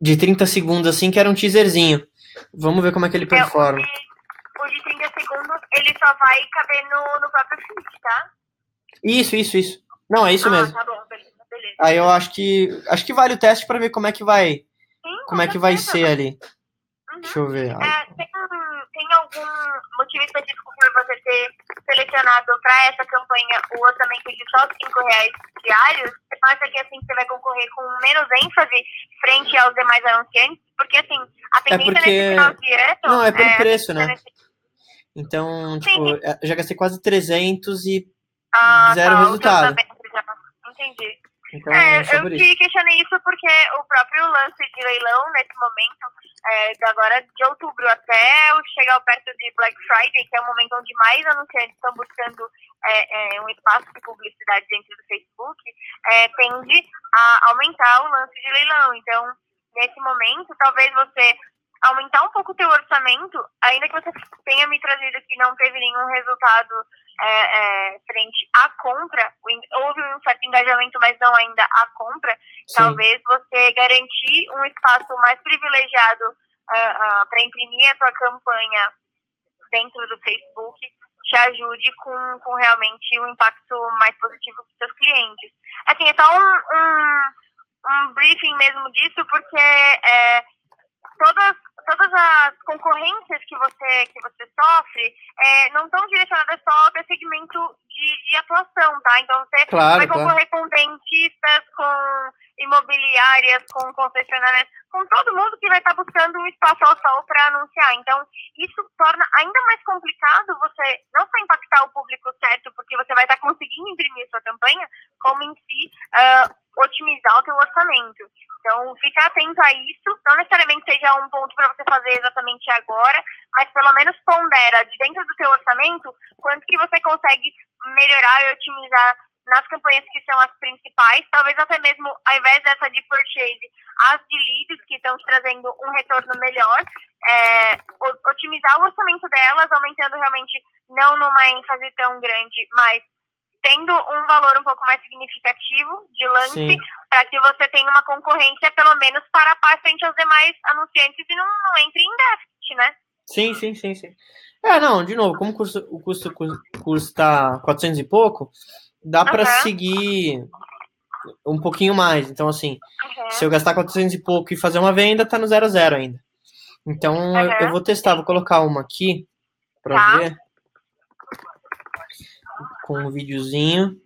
de 30 segundos assim, que era um teaserzinho. Vamos ver como é que ele performa. É, o, de, o de 30 segundos, ele só vai caber no, no próprio feed, tá? Isso, isso, isso. Não, é isso ah, mesmo. Tá bom, beleza, beleza. Aí eu acho que acho que vale o teste para ver como é que vai Sim, como é que vai ser ali. Uhum. Deixa eu ver. É, tem, tem algum motivo específico por você ter selecionado para essa campanha o orçamento de só 5 reais diários? Você acha que assim você vai concorrer com menos ênfase frente aos demais anunciantes? Porque assim, a é tendência é porque... nesse final de ano... Não, é pelo é, preço, né? Nesse... Então, tipo, sim, sim. É, já gastei quase 300 e ah, zero tá, resultado. Entendi. Então, é, eu te questionei isso porque o próprio lance de leilão, nesse momento, é, agora de outubro até chegar perto de Black Friday, que é o momento onde mais anunciantes estão buscando é, é, um espaço de publicidade dentro do Facebook, é, tende a aumentar o lance de leilão. Então, nesse momento, talvez você aumentar um pouco o teu orçamento, ainda que você tenha me trazido que não teve nenhum resultado é, é, frente à compra, houve um certo engajamento, mas não ainda à compra, Sim. talvez você garantir um espaço mais privilegiado uh, uh, para imprimir a tua campanha dentro do Facebook te ajude com, com realmente um impacto mais positivo para os seus clientes. Assim, é só um, um, um briefing mesmo disso, porque é, todas, todas as concorrências que você, que você sofre é, não estão direcionadas só para segmento de, de atuação, tá? Então você Claro, vai claro. concorrer com dentistas, com imobiliárias, com concessionárias, com todo mundo que vai estar buscando um espaço ao sol para anunciar. Então, isso torna ainda mais complicado você não só impactar o público certo, porque você vai estar conseguindo imprimir sua campanha, como em si ah, otimizar o seu orçamento. Então, fica atento a isso. Não necessariamente seja um ponto para você fazer exatamente agora, mas pelo menos pondera de dentro do seu orçamento quanto que você consegue melhorar e otimizar nas campanhas que são as principais, talvez até mesmo ao invés dessa de purchase, as de leads que estão trazendo um retorno melhor, é, otimizar o orçamento delas, aumentando realmente não numa ênfase tão grande, mas tendo um valor um pouco mais significativo de lance, para que você tenha uma concorrência, pelo menos para par frente aos demais anunciantes e não, não entre em déficit, né? Sim, sim, sim, sim. É, não, de novo, como o custo, o custo cu- custa 400 e pouco, dá para Aham. seguir um pouquinho mais. Então, assim, Uhum. se eu gastar 400 e pouco e fazer uma venda, tá no zero a zero ainda. Então, eu, Aham. eu vou testar, vou colocar uma aqui para Tá. ver. Com um videozinho.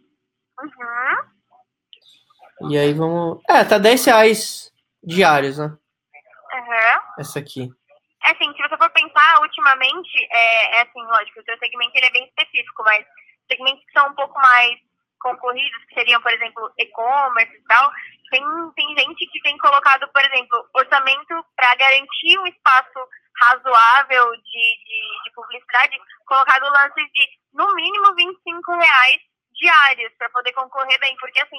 Uhum. E aí vamos. É, tá 10 reais diários, né? Uhum. Essa aqui. É assim, se você for pensar, ultimamente, é, é assim, lógico, o seu segmento ele é bem específico, mas segmentos que são um pouco mais concorridos, que seriam, por exemplo, e-commerce e tal, tem, tem gente que tem colocado, por exemplo, orçamento para garantir um espaço razoável de, de, de publicidade, colocado lances de, no mínimo, 25 reais diários para poder concorrer bem, porque assim,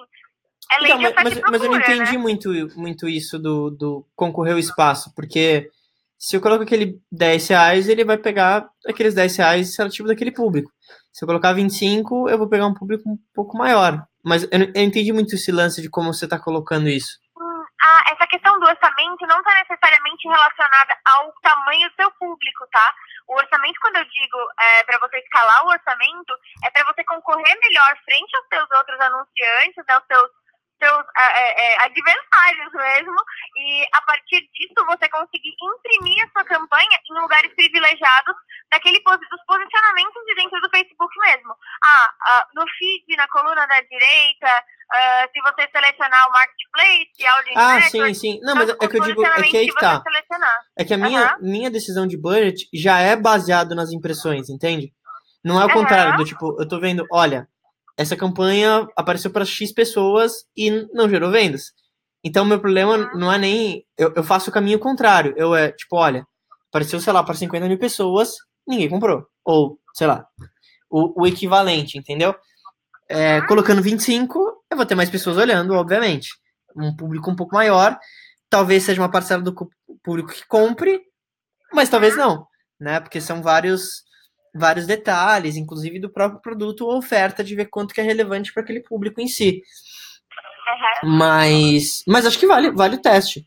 é lei Então, mas, mas, e mas eu não procura, entendi né? muito, muito isso do, do concorrer ao espaço, porque se eu coloco aquele 10 reais, ele vai pegar aqueles 10 reais relativo daquele público. Se eu colocar 25, eu vou pegar um público um pouco maior. Mas eu, não- eu entendi muito esse lance de como você está colocando isso. Ah, essa questão do orçamento não está necessariamente relacionada ao tamanho do seu público, tá? O orçamento, quando eu digo para você escalar o orçamento, é para você concorrer melhor frente aos seus outros anunciantes, aos seus, seus ah, é, é, adversários mesmo, e a partir disso você conseguir imprimir a sua campanha em lugares privilegiados daquele dos posicionamentos de dentro do Facebook mesmo. Ah, ah, no feed, na coluna da direita, ah, se você selecionar o marketplace, audience Ah, network, sim, sim. Não, mas é que eu digo, é que aí que tá. É que a minha, Aham. minha decisão de budget já é baseado nas impressões, entende? Não é o contrário, do tipo, eu tô vendo, olha, essa campanha apareceu para X pessoas e não gerou vendas. Então, meu problema Uhum. não é nem. Eu, eu faço o caminho contrário. Eu é, tipo, olha, apareceu, sei lá, para 50 mil pessoas, ninguém comprou. Ou, sei lá, o, o equivalente, entendeu? É, colocando 25, eu vou ter mais pessoas olhando, obviamente. Um público um pouco maior. Talvez seja uma parcela do público que compre, mas talvez não, né? Porque são vários vários detalhes, inclusive do próprio produto ou oferta, de ver quanto que é relevante para aquele público em si. Aham. Mas, mas acho que vale, vale o teste.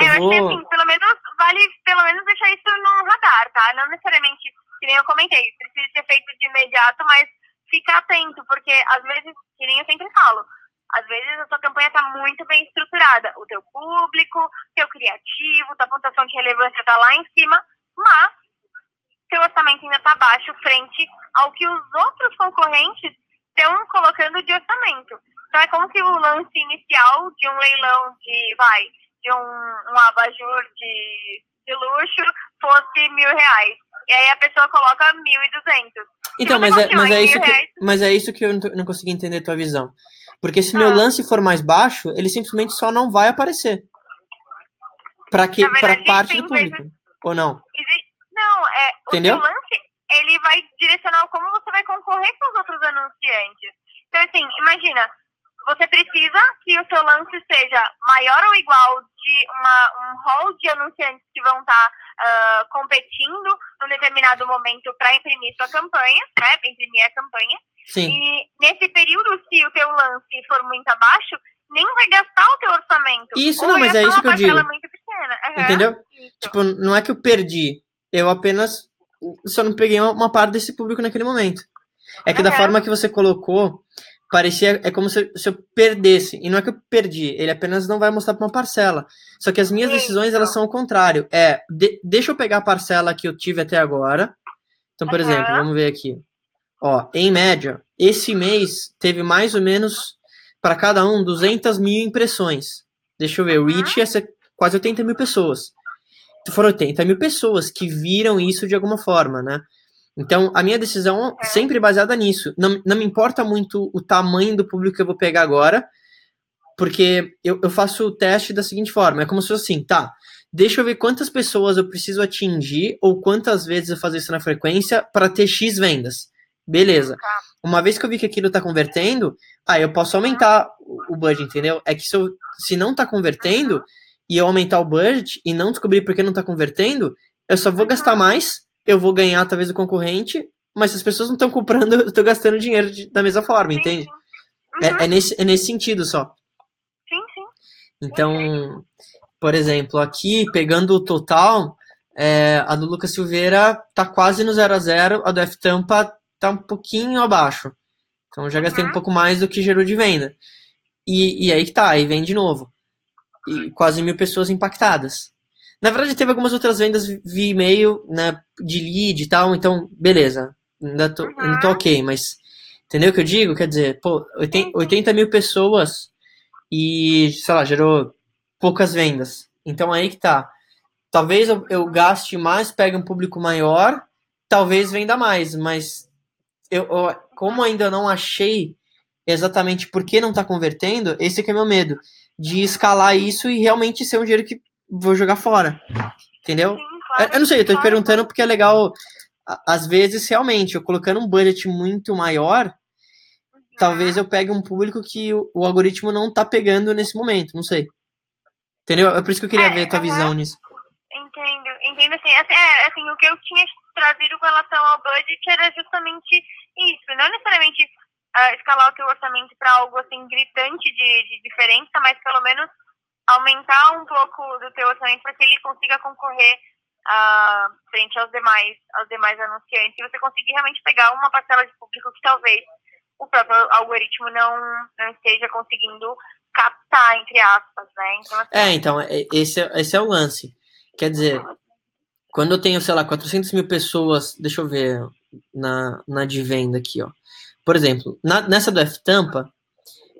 É, eu Eu acho que vou. assim, pelo menos vale pelo menos deixar isso no radar, tá? Não necessariamente, que nem eu comentei, precisa ser feito de imediato, mas fica atento, porque às vezes, que nem eu sempre falo, às vezes a sua campanha tá muito bem estruturada. O teu público, teu criativo, tua pontuação de relevância tá lá em cima, mas teu orçamento ainda tá baixo frente ao que os outros concorrentes estão colocando de orçamento. Então é como se o lance inicial de um leilão de, vai, de um, um abajur de, de luxo fosse mil reais. E aí a pessoa coloca mil e duzentos. Então, mas é, mas, é isso que, reais- mas é isso que eu não, consegui entender a tua visão. Porque se meu Ah. lance for mais baixo, ele simplesmente só não vai aparecer. Para que para parte do público. Ou não? É, Entendeu? o seu lance, ele vai direcionar como você vai concorrer com os outros anunciantes. Então, assim, imagina, você precisa que o seu lance seja maior ou igual de uma, um hall de anunciantes que vão estar competindo num determinado momento para imprimir sua campanha, né, imprimir a campanha. Sim. E nesse período, se o teu lance for muito abaixo, nem vai gastar o teu orçamento. Isso, Ou não, mas é isso que eu digo. muito pequena. Aham, Entendeu? isso. Tipo, não é que eu perdi. Eu apenas só não peguei uma, uma parte desse público naquele momento. É que da forma que você colocou, parecia. É como se, se eu perdesse. E não é que eu perdi, ele apenas não vai mostrar para uma parcela. Só que as minhas Isso. decisões, elas são o contrário. É, de- deixa eu pegar a parcela que eu tive até agora. Então, por exemplo, vamos ver aqui. Ó, em média, esse mês teve mais ou menos para cada um 200 mil impressões. Deixa eu ver, o Reach ia ser quase 80 mil pessoas. Foram 80 mil pessoas que viram isso de alguma forma, né? Então, a minha decisão é sempre baseada nisso. Não, não me importa muito o tamanho do público que eu vou pegar agora, porque eu, eu faço o teste da seguinte forma: é como se fosse assim, tá, deixa eu ver quantas pessoas eu preciso atingir ou quantas vezes eu fazer isso na frequência para ter X vendas. Beleza. Tá. Uma vez que eu vi que aquilo tá convertendo, aí eu posso aumentar o budget, entendeu? É que se, eu, se não tá convertendo e eu aumentar o budget e não descobrir por que não tá convertendo, eu só vou gastar mais, eu vou ganhar talvez o concorrente, mas se as pessoas não estão comprando, eu tô gastando dinheiro de, da mesma forma, entende? É, uhum. É, é, nesse, é nesse sentido só. Sim, sim. Então, por exemplo, aqui, pegando o total, é, a do Lucas Silveira tá quase no 0 a 0 a do F Tampa tá um pouquinho abaixo. Então já gastei um uhum. pouco mais do que gerou de venda. E, e aí que tá, aí vem de novo. E quase mil pessoas impactadas. Na verdade, teve algumas outras vendas via e-mail, né, de lead e tal, então, beleza. Ainda tô, ainda tô ok, mas entendeu o que eu digo? Quer dizer, pô, 80, 80 mil pessoas e, sei lá, gerou poucas vendas. Então aí que tá. Talvez eu, eu gaste mais, pegue um público maior, talvez venda mais, mas eu, eu, como ainda não achei exatamente por que não está convertendo, esse é meu medo. De escalar isso e realmente ser um dinheiro que vou jogar fora. Entendeu? Sim, claro, eu, não sei, eu tô te perguntando porque é legal. Às vezes, realmente, eu colocando um budget muito maior, uhum. talvez eu pegue um público que o, o, algoritmo não tá pegando nesse momento, não sei. Entendeu? É por isso que eu queria é, ver a tua uhum. visão nisso. Entendo, entendo assim, assim, é, assim, o que eu tinha trazido com relação ao budget era justamente isso, não necessariamente uh, escalar o teu orçamento para algo assim gritante de, de diferença, mas pelo menos aumentar um pouco do teu orçamento para que ele consiga concorrer uh, frente aos demais, aos demais anunciantes e você conseguir realmente pegar uma parcela de público que talvez o próprio algoritmo não, não esteja conseguindo captar, entre aspas, né? Então, assim, é, então, é, esse, é, esse é o lance. Quer dizer, quando eu tenho, sei lá, 400 mil pessoas, deixa eu ver na, na de venda aqui, ó. Por exemplo, na, nessa do F-Tampa,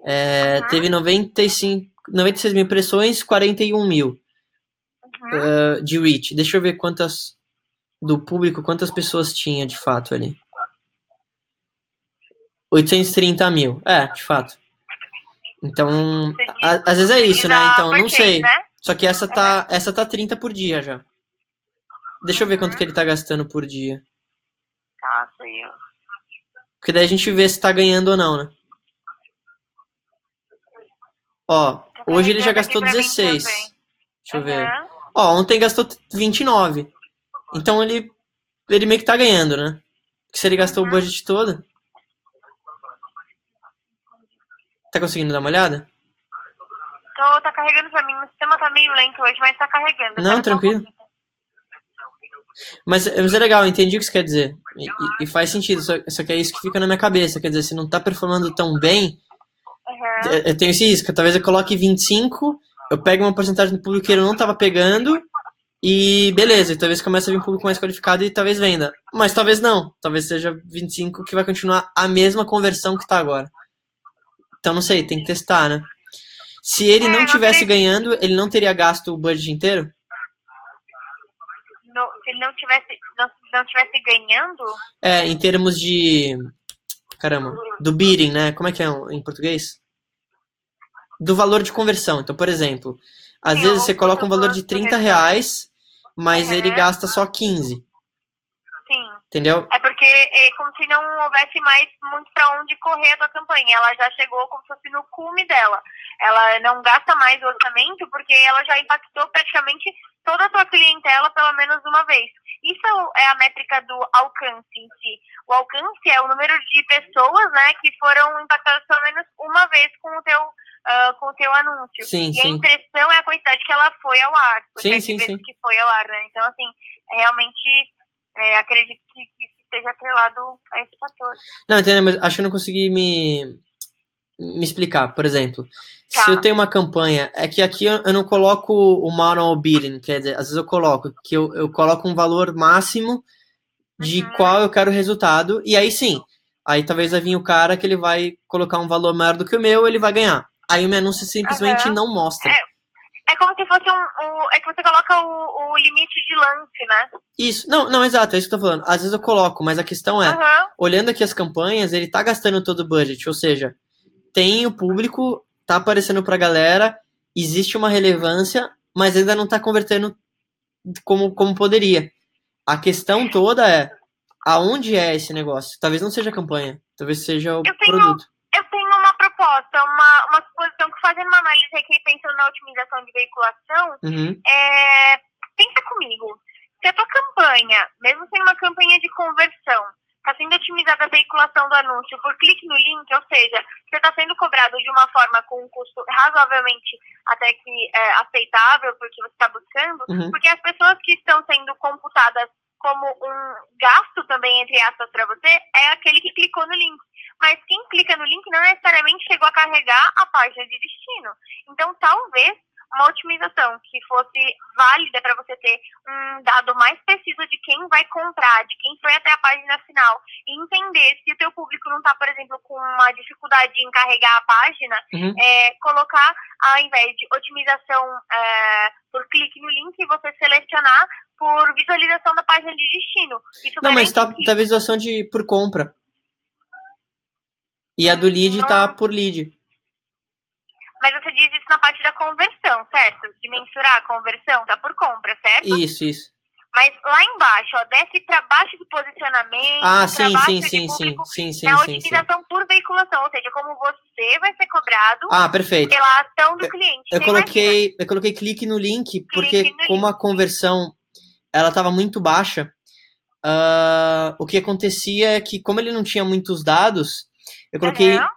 é, uhum. teve 95, 96 mil impressões, 41 mil uhum. uh, de reach. Deixa eu ver quantas do público, quantas pessoas tinha de fato ali. 830 mil, é, de fato. Então, a, às vezes é isso, né? Então, não sei. Né? Só que essa tá, essa tá 30 por dia já. Deixa eu ver quanto que ele tá gastando por dia. Tá, sei eu. Porque daí a gente vê se tá ganhando ou não, né? Ó, hoje ele já gastou 16. Deixa eu ver. Ó, ontem gastou 29. Então ele, ele meio que tá ganhando, né? Porque se ele gastou uhum. o budget todo. Tá conseguindo dar uma olhada? Tô, tá carregando pra mim. O sistema tá meio lento hoje, mas tá carregando. Não, tranquilo. Mas, mas é legal, eu entendi o que você quer dizer. E, e, faz sentido, só, só, que é isso que fica na minha cabeça. Quer dizer, se não tá performando tão bem, uhum. eu, eu tenho esse risco. Talvez eu coloque 25, eu pego uma porcentagem do público que ele não tava pegando, e beleza, e talvez comece a vir um público mais qualificado e talvez venda. Mas talvez não. Talvez seja 25 que vai continuar a mesma conversão que tá agora. Então não sei, tem que testar, né? Se ele não tivesse ganhando, ele não teria gasto o budget inteiro? Se ele não tivesse, não, não tivesse ganhando? É, em termos de. Caramba, do bidding, né? Como é que é em português? Do valor de conversão. Então, por exemplo, às Sim, vezes você coloca um valor de 30 reais, mas ele gasta só 15. Entendeu? É porque é como se não houvesse mais muito para onde correr a tua campanha. Ela já chegou como se fosse no cume dela. Ela não gasta mais o orçamento porque ela já impactou praticamente toda a tua clientela pelo menos uma vez. Isso é a métrica do alcance em si. O alcance é o número de pessoas, né, que foram impactadas pelo menos uma vez com o teu uh, com o teu anúncio. Sim, e sim. a impressão é a quantidade que ela foi ao ar. Sim, sim, sim. que foi ao ar, né? Então assim, é realmente é, acredito que, que esteja atrelado a esse fator. Não, entendeu? Mas acho que eu não consegui me, me explicar. Por exemplo, tá. se eu tenho uma campanha, é que aqui eu, eu não coloco o manual bidding, quer dizer, às vezes eu coloco, que eu, eu coloco um valor máximo de uhum. qual eu quero o resultado, e aí sim, Aí talvez vai vir o cara que ele vai colocar um valor maior do que o meu, ele vai ganhar. Aí o meu anúncio simplesmente Aham. não mostra. É, é como se fosse um, um- É que você coloca o, o limite de lance, né? Isso, não, não, exato, é isso que eu tô falando. Às vezes eu coloco, mas a questão é, Aham. olhando aqui as campanhas, ele tá gastando todo o budget, ou seja, tem o público, tá aparecendo pra galera, existe uma relevância, mas ainda não tá convertendo como, como poderia. A questão toda é aonde é esse negócio? Talvez não seja a campanha, talvez seja o Eu tenho- produto. Eu tenho uma proposta, uma, uma suposição que fazendo uma análise aqui pensando na otimização de veiculação, Uhum, é, pensa comigo. Se a tua campanha, mesmo sendo uma campanha de conversão, está sendo otimizada a veiculação do anúncio por clique no link, ou seja, você está sendo cobrado de uma forma com um custo razoavelmente até que é, aceitável porque você está buscando, uhum. porque as pessoas que estão sendo computadas como um gasto também, entre aspas, para você, é aquele que clicou no link. Mas quem clica no link não necessariamente chegou a carregar a página de destino. Então, talvez uma otimização que fosse válida para você ter um dado mais preciso de quem vai comprar, de quem foi até a página final, e entender se o teu público não está, por exemplo, com uma dificuldade em carregar a página, Uhum. é, colocar, ao invés de otimização é, por clique no link, você selecionar por visualização da página de destino. Isso Não, mas tá, garante que- tá visualização de por compra. E a do lead tá por lead. Mas você diz isso na parte da conversão, certo? De mensurar a conversão, tá por compra, certo? Isso, isso. Mas lá embaixo, ó, desce para baixo do posicionamento, Ah, sim, sim, sim, sim, sim, sim, é a sim, sim. otimização por veiculação, ou seja, como você vai ser cobrado Ah, perfeito. pela ação do cliente. Eu imagina, coloquei, eu coloquei clique no link, porque no como a conversão ela estava muito baixa, ah, o que acontecia é que, como ele não tinha muitos dados, eu coloquei Aham.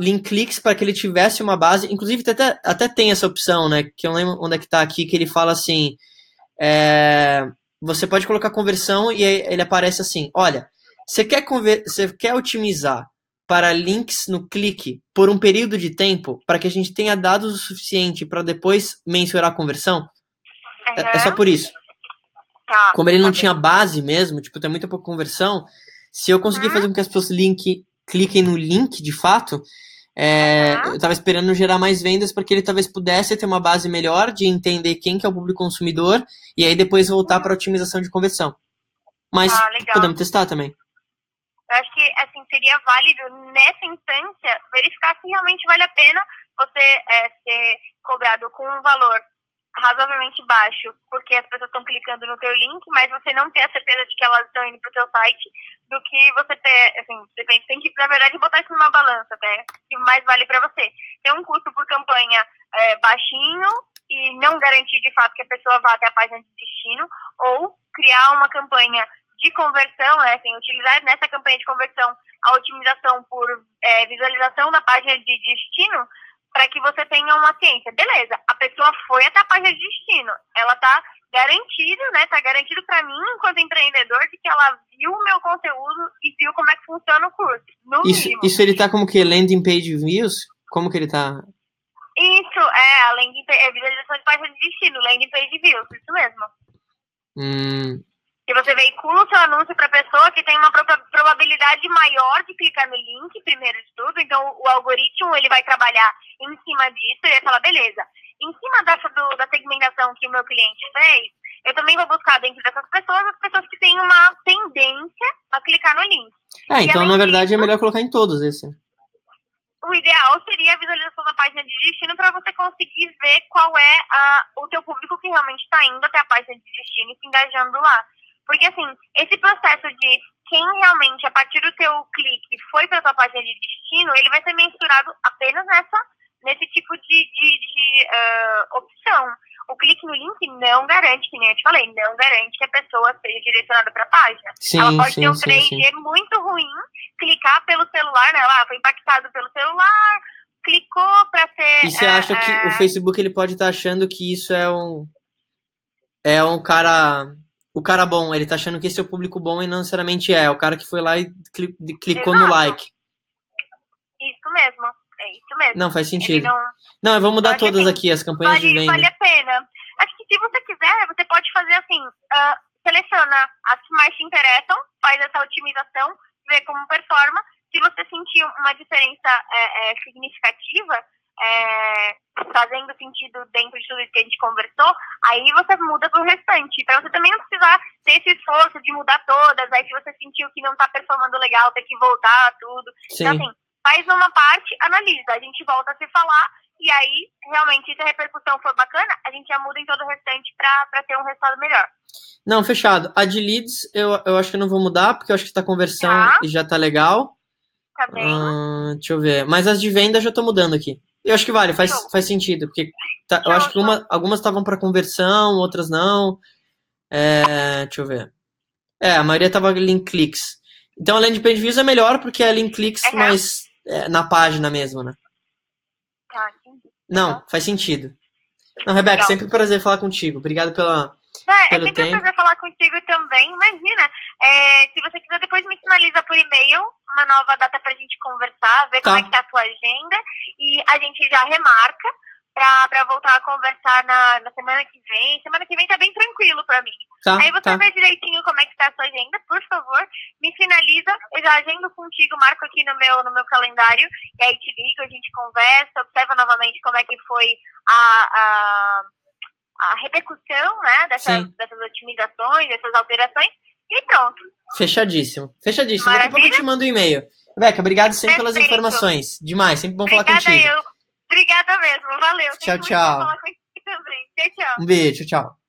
Link cliques para que ele tivesse uma base. Inclusive, até, até tem essa opção, né? Que eu lembro onde é que tá aqui, que ele fala assim. é, você pode colocar conversão e ele aparece assim: olha, você quer, conver você quer otimizar para links no clique por um período de tempo para que a gente tenha dados o suficiente para depois mensurar a conversão? É, é só por isso. Tá. Como ele não tinha base mesmo, tipo, tem muita pouca conversão, se eu conseguir Uhum. fazer com que as pessoas link, cliquem no link de fato, é, Uhum. eu tava esperando gerar mais vendas para que ele talvez pudesse ter uma base melhor de entender quem que é o público consumidor e aí depois voltar para otimização de conversão. Mas Ah, podemos testar também. Eu acho que assim seria válido nessa instância verificar se realmente vale a pena você é, ser cobrado com um valor razoavelmente baixo, porque as pessoas estão clicando no teu link, mas você não ter a certeza de que elas estão indo para o teu site, do que você ter, assim, você tem, tem que, na verdade, botar isso numa balança, até, que mais vale para você. Ter um custo por campanha é, baixinho e não garantir de fato que a pessoa vá até a página de destino, ou criar uma campanha de conversão, né, assim, utilizar nessa campanha de conversão a otimização por é, visualização da página de destino para que você tenha uma ciência. Beleza, a pessoa foi até a página de destino, ela tá garantido, né, tá garantido para mim, enquanto empreendedor, de que ela viu o meu conteúdo e viu como é que funciona o curso, no Isso, mínimo. isso ele tá como que landing page views? Como que ele tá? Isso, é, a landing page, é visualização de página de destino, landing page views, isso mesmo. Hum, que você veicula o seu anúncio para pessoa que tem uma proba- probabilidade maior de clicar no link, primeiro de tudo. Então, o algoritmo ele vai trabalhar em cima disso e vai falar, beleza, em cima dessa do- da segmentação que o meu cliente fez, eu também vou buscar dentro dessas pessoas as pessoas que têm uma tendência a clicar no link. É, então na verdade é disso- melhor colocar em todos esse. O ideal seria a visualização da página de destino para você conseguir ver qual é a- o teu público que realmente está indo até a página de destino e se engajando lá. Porque, assim, esse processo de quem realmente, a partir do teu clique, foi para tua página de destino, ele vai ser mensurado apenas nessa, nesse tipo de, de, de, ah, opção. O clique no link não garante, que nem eu te falei, não garante que a pessoa seja direcionada para a página. Sim, Ela pode sim, ter um sim, 3G sim. muito ruim, clicar pelo celular, né? Lá, foi impactado pelo celular, clicou para ser. E você é, acha que é, o Facebook ele pode estar achando que isso é um é um cara o cara bom, ele tá achando que esse é o público bom e não necessariamente é, é o cara que foi lá e cli- clicou no Exato. like. Isso mesmo, é isso mesmo. Não faz Ele sentido. não Não, eu vou mudar todas sim. aqui as campanhas de vale, venda. vale a pena. Acho que se você quiser, você pode fazer assim: ah, seleciona as que mais te interessam, faz essa otimização, vê como performa. se você sentir uma diferença é, é, significativa, é, fazendo sentido dentro de tudo isso que a gente conversou, aí você muda pro restante. Pra você também não precisar ter esse esforço de mudar todas, aí se você sentiu que não tá performando legal, ter que voltar, tudo. Sim. Então, assim, faz uma parte, analisa, a gente volta a se falar, e aí, realmente, se a repercussão for bacana, a gente já muda em todo o restante para ter um resultado melhor. Não, fechado. A de leads, eu, eu acho que eu não vou mudar, porque eu acho que tá conversão tá. e já tá legal. Tá bem. Ah, deixa eu ver. Mas as de venda já tô mudando aqui. Eu acho que vale, faz, faz sentido, porque tá, eu acho que uma, algumas estavam para conversão, outras não. É, deixa eu ver. É, a maioria tava link clicks. Então a landing page views é melhor porque é link clicks, é mas é, na página mesmo, né? Tá, Não, faz sentido. Não, Rebeca, Legal. sempre um prazer falar contigo. Obrigado pela. É, pelo é sempre tempo. um prazer falar contigo também. Imagina, é, se você quiser, depois me sinaliza por e-mail uma nova data pra gente conversar, ver tá. como é que tá a tua agenda e a gente já remarca para voltar a conversar na, na, semana que vem. Semana que vem tá bem tranquilo para mim. Tá, Aí você tá. vê direitinho como é que tá a sua agenda, por favor, me finaliza, eu já agendo contigo, marco aqui no meu, no meu calendário, e aí te ligo, a gente conversa, observa novamente como é que foi a, a, a repercussão né, dessas, dessas otimizações, dessas alterações, e pronto. Fechadíssimo. Fechadíssimo. Maravilha? Daqui a pouco eu te mando um e-mail. Rebeca, obrigado sempre Perfeito. pelas informações. Demais, sempre bom Obrigada falar contigo. Eu. Obrigada mesmo, valeu. Tchau, tchau. Tchau, tchau. Um beijo, tchau.